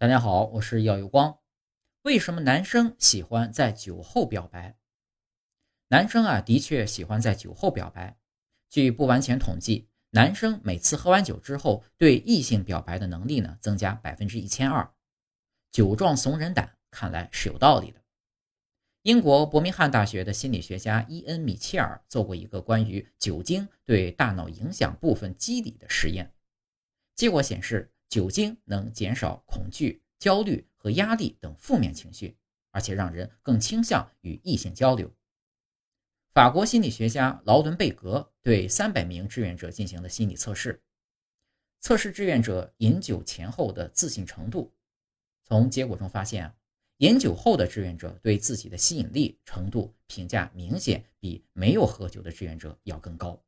大家好，我是耀有光。为什么男生喜欢在酒后表白？男生啊，的确喜欢在酒后表白。据不完全统计，男生每次喝完酒之后，对异性表白的能力呢，增加百分之一千二。酒壮怂人胆，看来是有道理的。英国伯明翰大学的心理学家伊恩·米切尔做过一个关于酒精对大脑影响部分机理的实验，结果显示。酒精能减少恐惧、焦虑和压力等负面情绪，而且让人更倾向与异性交流。法国心理学家劳伦贝格对三百名志愿者进行了心理测试，测试志愿者饮酒前后的自信程度。从结果中发现，饮酒后的志愿者对自己的吸引力程度评价明显比没有喝酒的志愿者要更高。